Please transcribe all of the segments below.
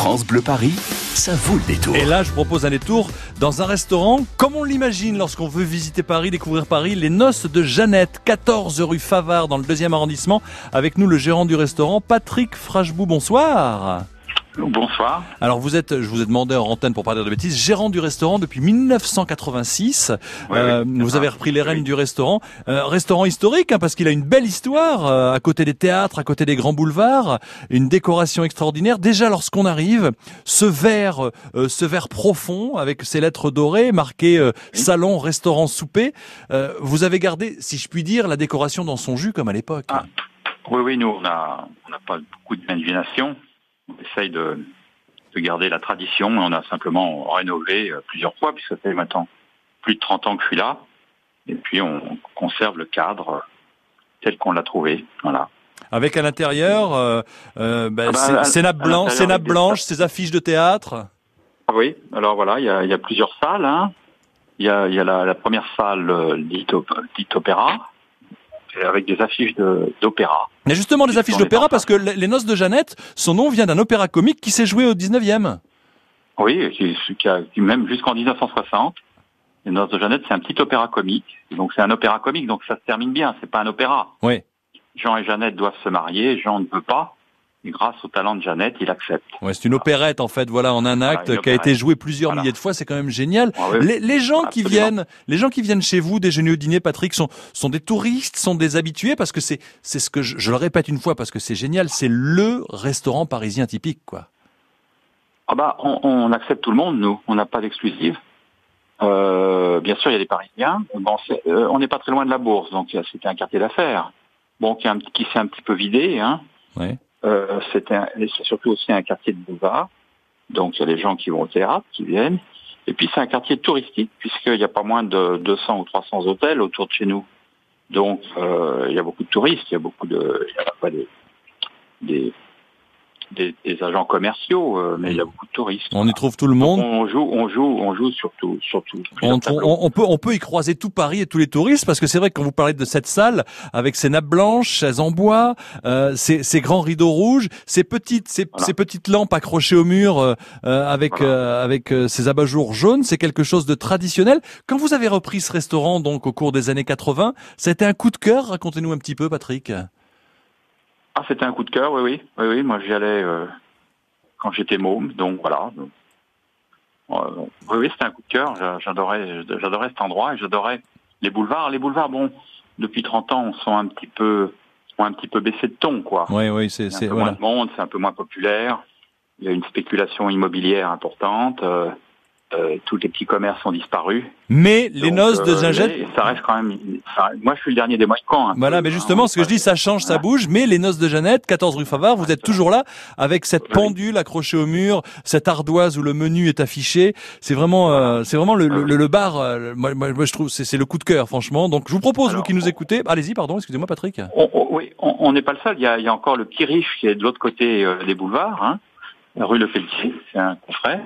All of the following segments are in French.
France Bleu Paris, ça vaut le détour. Et là, je propose un détour dans un restaurant, comme on l'imagine lorsqu'on veut visiter Paris, découvrir Paris, les noces de Jeannette, 14 rue Favard, dans le deuxième arrondissement. Avec nous, le gérant du restaurant, Patrick Frachebou. Bonsoir. Bonsoir. Alors vous êtes, je vous ai demandé en antenne pour parler de bêtises, gérant du restaurant depuis 1986. Ouais, Euh, oui, vous avez repris les rênes Oui. du restaurant. Euh, restaurant historique hein, parce qu'il a une belle histoire euh, à côté des théâtres, à côté des grands boulevards, une décoration extraordinaire. Déjà lorsqu'on arrive, ce verre, euh, ce verre profond avec ses lettres dorées marquées euh, salon, restaurant, souper. euh, vous avez gardé, si je puis dire, la décoration dans son jus comme à l'époque. Ah. Oui, oui, nous, on n'a on n'a pas beaucoup d'imagination. On essaye de, de garder la tradition. On a simplement rénové euh, plusieurs fois, puisque ça fait maintenant plus de 30 ans que je suis là. Et puis, on conserve le cadre euh, tel qu'on l'a trouvé. Voilà. Avec à l'intérieur, euh, euh, ben, Ah bah, ces- nappes blanches, ces nappes avec des- blanches, ces affiches de théâtre? Ah oui, alors voilà, il y a, il y a plusieurs salles. hein. Il y a, y a la, la première salle euh, dite, op- dite opéra, avec des affiches de- d'opéra. Mais justement, des affiches d'opéra, parce que les les Noces de Jeannette, son nom vient d'un opéra comique qui s'est joué au 19e. Oui, qui, qui a, qui même jusqu'en 1960. Les Noces de Jeannette, c'est un petit opéra comique. Donc c'est un opéra comique, donc ça se termine bien. C'est pas un opéra. Oui. Jean et Jeannette doivent se marier. Jean ne veut pas. Et grâce au talent de Jeannette, il accepte. Ouais, c'est une opérette, en fait, voilà, en un acte, qui a été joué plusieurs Voilà. milliers de fois, c'est quand même génial. Ah oui. Les, les gens qui viennent, les gens qui viennent chez vous déjeuner au dîner, Patrick, sont, sont des touristes, sont des habitués, parce que c'est, c'est ce que je, je le répète une fois, parce que c'est génial, c'est le restaurant parisien typique, quoi. Ah bah, on, on accepte tout le monde, nous. On n'a pas d'exclusive. Euh, bien sûr, il y a des Parisiens. Bon, euh, on n'est pas très loin de la Bourse, donc euh, c'était un quartier d'affaires. Bon, qui, s'est un petit peu vidé. Hein. Ouais. Euh, c'est surtout aussi un quartier de boulevard. Donc il y a les gens qui vont au théâtre, qui viennent. Et puis c'est un quartier touristique, puisqu'il n'y a pas moins de 200 ou 300 hôtels autour de chez nous. Donc euh, il y a beaucoup de touristes, il y a beaucoup de... Il a des, des, des, des agents commerciaux, euh, mais il y a beaucoup de touristes. On y trouve tout le monde. On joue, on joue, on joue surtout, surtout. On, on- on peut, on peut y croiser tout Paris et tous les touristes parce que c'est vrai que quand vous parlez de cette salle avec ses nappes blanches, chaises en bois, euh, ces, ces grands rideaux rouges, ces petites, ces, Voilà. ces petites lampes accrochées au mur euh, euh, avec Voilà. euh, avec euh, ces abat-jours jaunes, c'est quelque chose de traditionnel. Quand vous avez repris ce restaurant donc au cours des années 80, ça a été un coup de cœur? Racontez-nous un petit peu, Patrick. Ah, c'était un coup de cœur, oui, oui, oui, oui. Moi, j'y allais euh, quand j'étais môme, donc voilà. Donc, euh, oui, oui, c'était un coup de cœur. J'a- J'adorais, j'adorais cet endroit et j'adorais les boulevards. Les boulevards, bon, depuis 30 ans, sont un petit peu, ont un petit peu baissé de ton, quoi. Oui, oui, c'est c'est peu voilà. moins de monde, c'est un peu moins populaire. Il y a une spéculation immobilière importante. euh, euh, tous les petits commerces ont disparu. Mais les Donc, noces de euh, Gingettes, mais ça reste quand même. ça- moi, je suis le dernier des Mohicans. un Voilà, mais hein, justement, ce que je dis, ça change, ça bouge, mais les noces de Jeannette, 14 rue Favard, vous êtes toujours là, avec cette pendule accrochée au mur, cette ardoise où le menu est affiché. C'est vraiment, euh, c'est vraiment le, le, le- bar, euh, moi, moi, je trouve, c'est c'est le coup de cœur, franchement. Donc, je vous propose, vous qui nous on- écoutez, allez-y, pardon, excusez-moi, Patrick. On- on- oui, on on n'est pas le seul. Il y, a, il y a encore le petit riche qui est de l'autre côté euh, des boulevards, hein, rue Le Pelletier, c'est un confrère.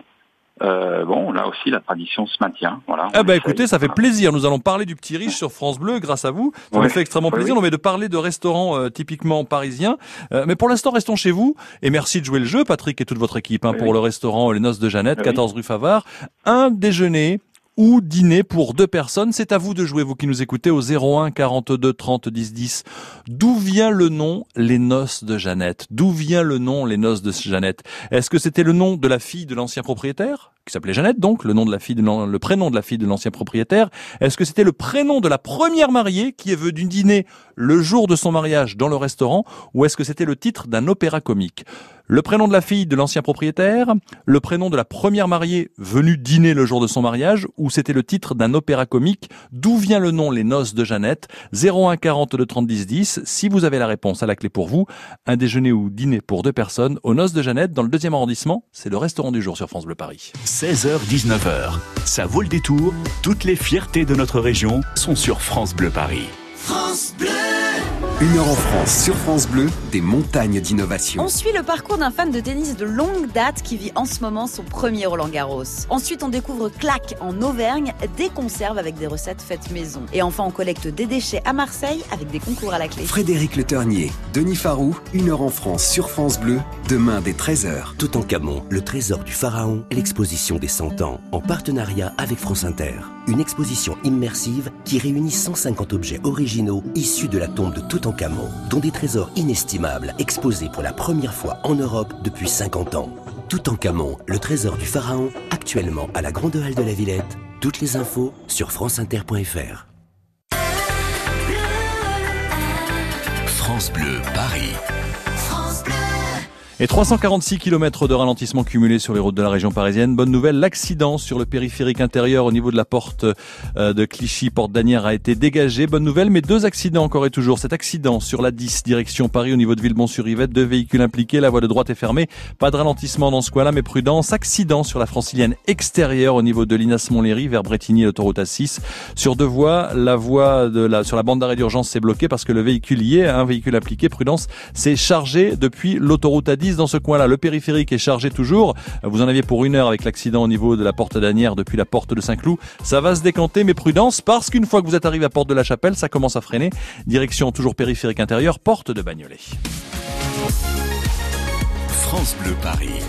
Euh, bon, là aussi, la tradition se maintient. Voilà. Ah bah écoutez, ça fait plaisir. Nous allons parler du petit riche sur France Bleu grâce à vous. Ça Ouais. nous fait extrêmement plaisir. oui. On met de parler de restaurants euh, typiquement parisiens. Euh, mais pour l'instant, restons chez vous. Et merci de jouer le jeu, Patrick et toute votre équipe, hein, pour oui. le restaurant Les Noces de Jeannette, Oui. 14 rue Favard. Un déjeuner ou dîner pour deux personnes. C'est à vous de jouer, vous qui nous écoutez, au 01 42 30 10 10. D'où vient le nom Les Noces de Jeannette? D'où vient le nom Les Noces de Jeannette? Est-ce que c'était le nom de la fille de l'ancien propriétaire? Qui s'appelait Jeannette, donc le nom de la fille, le prénom de la fille de l'ancien propriétaire. Est-ce que c'était le prénom de la première mariée qui est venue dîner le jour de son mariage dans le restaurant, ou est-ce que c'était le titre d'un opéra comique? Le prénom de la fille de l'ancien propriétaire, le prénom de la première mariée venue dîner le jour de son mariage, ou c'était le titre d'un opéra comique? D'où vient le nom Les Noces de Jeannette? 01 42 30 10 10. Si vous avez la réponse à la clé pour vous, un déjeuner ou dîner pour deux personnes aux Noces de Jeannette dans le deuxième arrondissement, c'est le restaurant du jour sur France Bleu Paris. 16h-19h, ça vaut le détour. Toutes les fiertés de notre région sont sur France Bleu Paris. Une heure en France, sur France Bleu, des montagnes d'innovation. On suit le parcours d'un fan de tennis de longue date qui vit en ce moment son premier Roland Garros. Ensuite, on découvre Clac en Auvergne, des conserves avec des recettes faites maison. Et enfin, on collecte des déchets à Marseille avec des concours à la clé. Frédéric Le Ternier, Denis Farou, Une heure en France, sur France Bleu, demain dès 13h. Tout en Camon, le trésor du pharaon, l'exposition des 100 ans, en partenariat avec France Inter. Une exposition immersive qui réunit 150 objets originaux issus de la tombe de Toutankhamon, dont des trésors inestimables exposés pour la première fois en Europe depuis 50 ans. Toutankhamon, le trésor du pharaon, actuellement à la Grande Halle de la Villette. Toutes les infos sur franceinter.fr. France Bleu Paris. Et 346 km de ralentissement cumulé sur les routes de la région parisienne. Bonne nouvelle, l'accident sur le périphérique intérieur au niveau de la porte euh, de Clichy, porte d'Anières, a été dégagé. Bonne nouvelle, mais deux accidents encore et toujours. Cet accident sur la 10, direction Paris au niveau de Villebon-sur-Yvette, deux véhicules impliqués, la voie de droite est fermée. Pas de ralentissement dans ce coin-là, mais prudence. Accident sur la francilienne extérieure au niveau de Linas Montlhéry vers Bretigny, l'autoroute A6. Sur deux voies, la voie de la, sur la bande d'arrêt d'urgence s'est bloquée parce que le véhicule y est, un véhicule impliqué, prudence, s'est chargé depuis l'autoroute A10 dans ce coin-là. Le périphérique est chargé toujours. Vous en aviez pour une heure avec l'accident au niveau de la porte d'Anières depuis la porte de Saint-Cloud. Ça va se décanter, mais prudence, parce qu'une fois que vous êtes arrivé à Porte de la Chapelle, ça commence à freiner. Direction toujours périphérique intérieur, porte de Bagnolet. France Bleu Paris.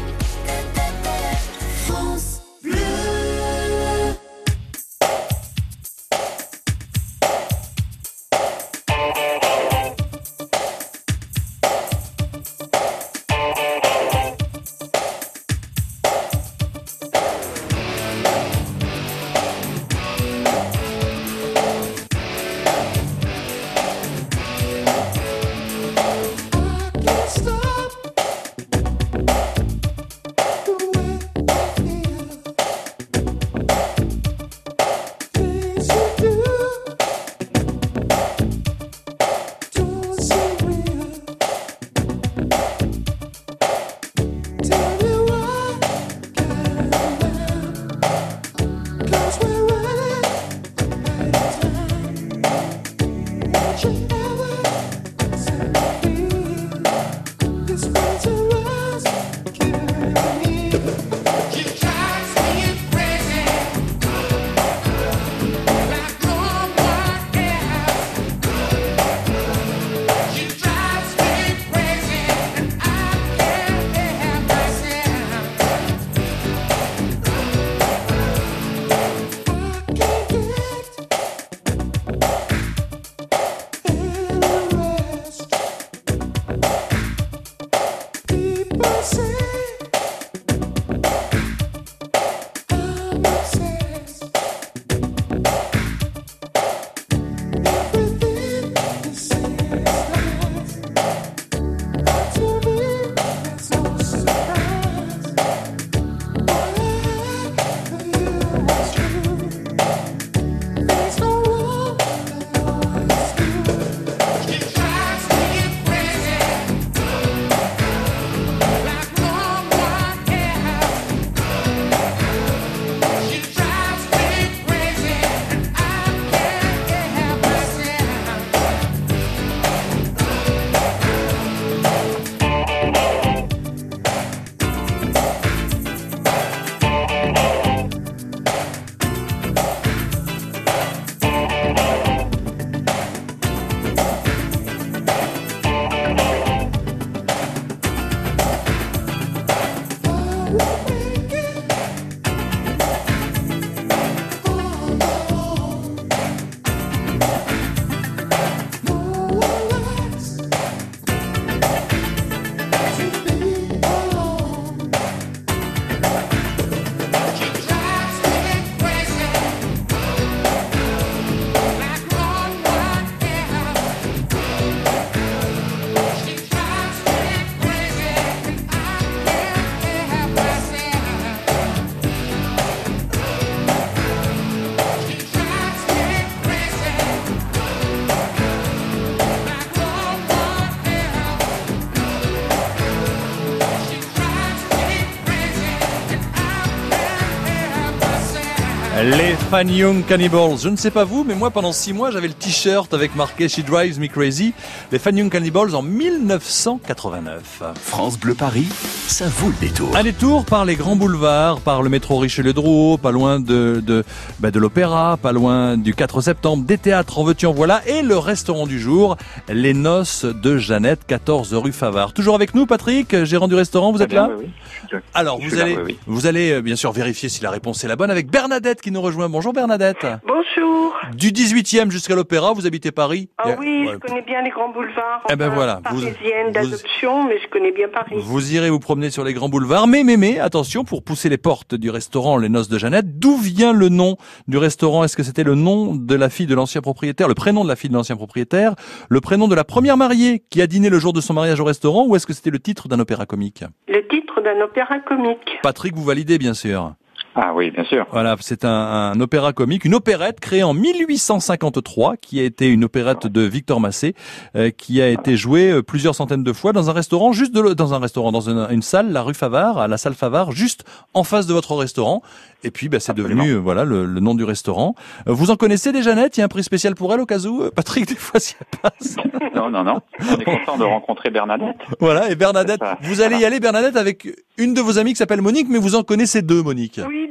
Fan Young Cannibals. Je ne sais pas vous, mais moi pendant six mois j'avais le t-shirt avec marqué She Drives Me Crazy. Les Fan Young Cannibals en 1989. France Bleu Paris, ça vaut le détour. Un détour par les grands boulevards, par le métro Richelieu-Drouot, pas loin de de, bah, de l'opéra, pas loin du 4 septembre, des théâtres en veux-tu en voilà, et le restaurant du jour, les noces de Jeannette, 14 rue Favard. Toujours avec nous, Patrick, gérant du restaurant, vous êtes bien, là oui, oui. Alors vous là, allez oui, vous allez euh, bien sûr vérifier si la réponse est la bonne avec Bernadette qui nous rejoint. Bonjour Bernadette. Bonjour. Du 18e jusqu'à l'Opéra, vous habitez Paris Ah Et- oui, ouais, je connais bien les grands boulevards. Eh ben voilà, Parisienne d'adoption, mais je connais bien Paris. Vous irez vous promener sur les grands boulevards, mais mais mais attention pour pousser les portes du restaurant Les Noces de Jeannette. D'où vient le nom du restaurant? Est-ce que c'était le nom de la fille de l'ancien propriétaire, le prénom de la fille de l'ancien propriétaire, le prénom de la première mariée qui a dîné le jour de son mariage au restaurant, ou est-ce que c'était le titre d'un opéra comique? Le titre d'un opéra comique. Patrick, vous validez bien sûr. Ah oui, bien sûr. Voilà, c'est un, un opéra comique, une opérette créée en 1853, qui a été une opérette de Victor Massé, euh, qui a été jouée euh, plusieurs centaines de fois dans un restaurant, juste de, dans un restaurant, dans une, une salle, la rue Favard, à la salle Favard, juste en face de votre restaurant. Et puis, bah, c'est devenu euh, voilà le, le nom du restaurant. Euh, Vous en connaissez des Jeannette Il y a un prix spécial pour elle au cas où, euh, Patrick, des fois, si elle passe. Non, non, non. On est content de rencontrer Bernadette. Voilà, et Bernadette, vous allez y aller, Bernadette, avec une de vos amies qui s'appelle Monique, mais vous en connaissez deux, Monique. Oui,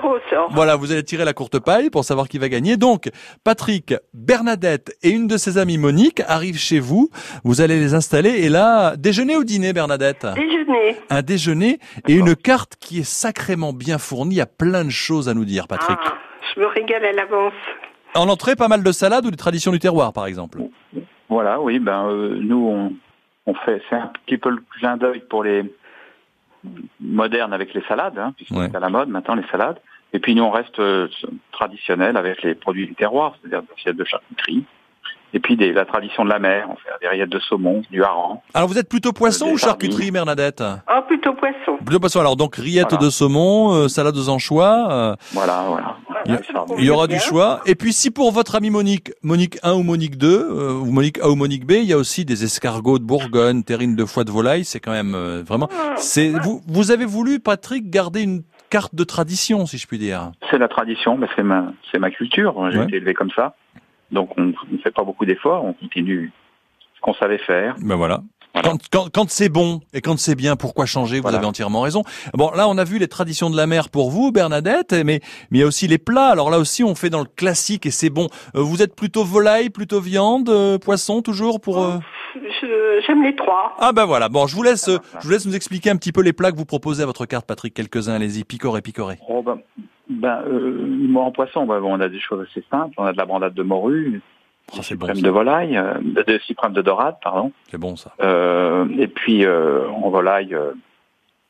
tirer au sort. Voilà, vous allez tirer la courte paille pour savoir qui va gagner. Donc, Patrick, Bernadette et une de ses amies Monique arrivent chez vous. Vous allez les installer et là, déjeuner ou dîner, Bernadette? Déjeuner. Un déjeuner et une carte qui est sacrément bien fournie. Il y a plein de choses à nous dire, Patrick. Ah, je me régale à l'avance. En entrée, pas mal de salades ou des traditions du terroir, par exemple? Voilà, oui, ben euh, nous on, on fait, c'est un petit peu le clin d'œil pour les modernes avec les salades, hein, puisque Ouais. c'est à la mode maintenant les salades. Et puis nous on reste euh, traditionnel avec les produits du terroir, c'est-à-dire des assiettes de charcuterie. Et puis des, la tradition de la mer, on fait des rillettes de saumon, du hareng. Alors, vous êtes plutôt poisson Des ou charcuterie, Bernadette? Ah, plutôt poisson. Plutôt poisson. Alors, donc, rillettes Voilà. de saumon, euh, salade aux anchois. euh, Voilà, voilà. Il y a- Des sardines. Il y aura Bien. du choix. Et puis si pour votre ami Monique, Monique 1 ou Monique 2, euh, ou Monique A ou Monique B, il y a aussi des escargots de Bourgogne, terrines de foie de volaille, c'est quand même euh, vraiment... C'est vous, vous avez voulu, Patrick, garder une carte de tradition, si je puis dire. C'est la tradition, mais c'est ma, c'est ma culture. J'ai Ouais. été élevé comme ça. Donc on ne fait pas beaucoup d'efforts, on continue ce qu'on savait faire. Ben voilà. Voilà. Quand, quand, quand c'est bon et quand c'est bien, pourquoi changer? Vous Voilà. avez entièrement raison. Bon, là, on a vu les traditions de la mer pour vous, Bernadette, mais mais il y a aussi les plats. Alors là aussi, on fait dans le classique et c'est bon. Euh, vous êtes plutôt volaille, plutôt viande, euh, poisson, toujours pour. euh, J'aime les trois. Ah ben voilà. Bon, je vous laisse, je vous laisse nous expliquer un petit peu les plats que vous proposez à votre carte, Patrick. Quelques-uns, allez-y, picorez, picorez. Oh, ben, ben, euh, moi, en poisson, ben, bon, on a des choses assez simples. On a de la brandade de morue, Oh, des c'est bon, de volaille, euh, de, de dorade, pardon. c'est bon ça. Euh, et puis euh, en volaille, euh,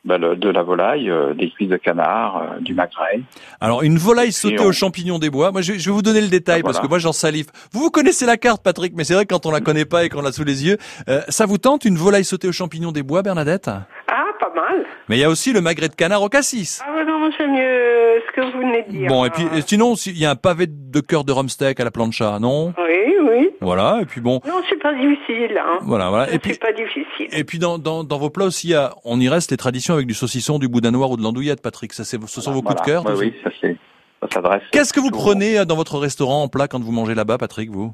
ben, le- de la volaille, euh, des cuisses de canard, euh, du magret. Alors une volaille sautée on- aux champignons des bois. Moi, je, je vais vous donner le détail Ah, parce voilà. que moi, j'en salive. Vous vous connaissez la carte, Patrick, mais c'est vrai que quand on la connaît pas et qu'on l'a sous les yeux, euh, ça vous tente une volaille sautée aux champignons des bois, Bernadette? Ah, pas mal. Mais il y a aussi le magret de canard au cassis. Ah, non, j'aime mieux que vous venez de dire. Bon, et puis Ah. et sinon, s'il y a un pavé de cœur de rumsteak à la plancha, non? Oui, oui. Voilà. Et puis bon, Non, c'est pas difficile. Hein. voilà, voilà. Je Et puis pas difficile. Et puis dans, dans, dans vos plats aussi, il y a, on y reste les traditions avec du saucisson, du boudin noir ou de l'andouillette, Patrick. Ça, c'est, ce sont vos coups de cœur. Ouais, tout ça? oui, ça c'est, ça s'adresse. Qu'est-ce que vous toujours- prenez euh, dans votre restaurant en plat quand vous mangez là-bas, Patrick, vous?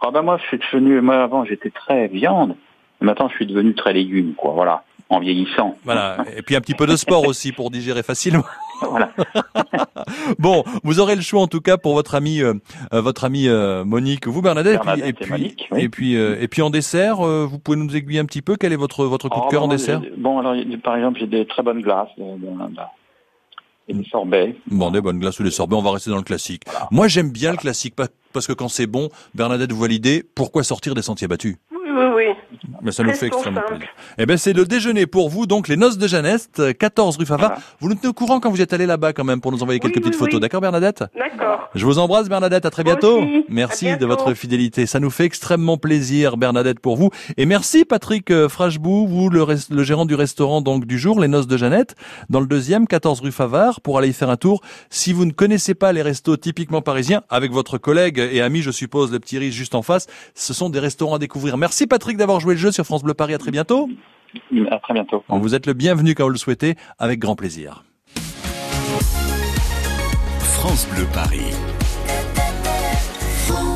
Ah ben moi, je suis devenu, moi avant j'étais très viande. Maintenant, je suis devenu très légumes, quoi. Voilà, en vieillissant. Voilà. Et puis un petit peu de sport aussi pour digérer facilement. Voilà. Bon, vous aurez le choix en tout cas pour votre ami, euh, euh, votre ami euh, Monique, vous Bernadette, Bernadette et et puis, Monique, oui. et puis, euh, et puis en dessert, euh, vous pouvez nous aiguiller un petit peu. Quel est votre votre coup de Ah, cœur en dessert Bon, alors, il y a- par exemple, j'ai des très bonnes glaces, et des sorbets. Bon, des bonnes glaces ou des sorbets, on va rester dans le classique. Moi, j'aime bien le classique pa- parce que quand c'est bon, Bernadette, vous validez. Pourquoi sortir des sentiers battus. Mais ça nous fait extrêmement plaisir. Eh ben, c'est le déjeuner pour vous, donc les noces de Jeannette, euh, 14 rue Favard. Voilà. Vous nous tenez au courant quand vous êtes allé là-bas quand même pour nous envoyer quelques Oui, petites oui, photos, d'accord Bernadette? D'accord. Je vous embrasse Bernadette, à très bientôt. aussi. Merci de votre fidélité, ça nous fait extrêmement plaisir Bernadette pour vous. Et merci Patrick euh, Frachebou, vous le, gérant du restaurant donc du jour, les noces de Jeannette, dans le deuxième, 14 rue Favard, pour aller y faire un tour. Si vous ne connaissez pas les restos typiquement parisiens, avec votre collègue et ami, je suppose, le petit riche juste en face, ce sont des restaurants à découvrir. Merci Patrick d'avoir joué le jeu sur France Bleu Paris, à très bientôt. À très bientôt. Vous êtes le bienvenu quand vous le souhaitez, avec grand plaisir. France Bleu Paris. France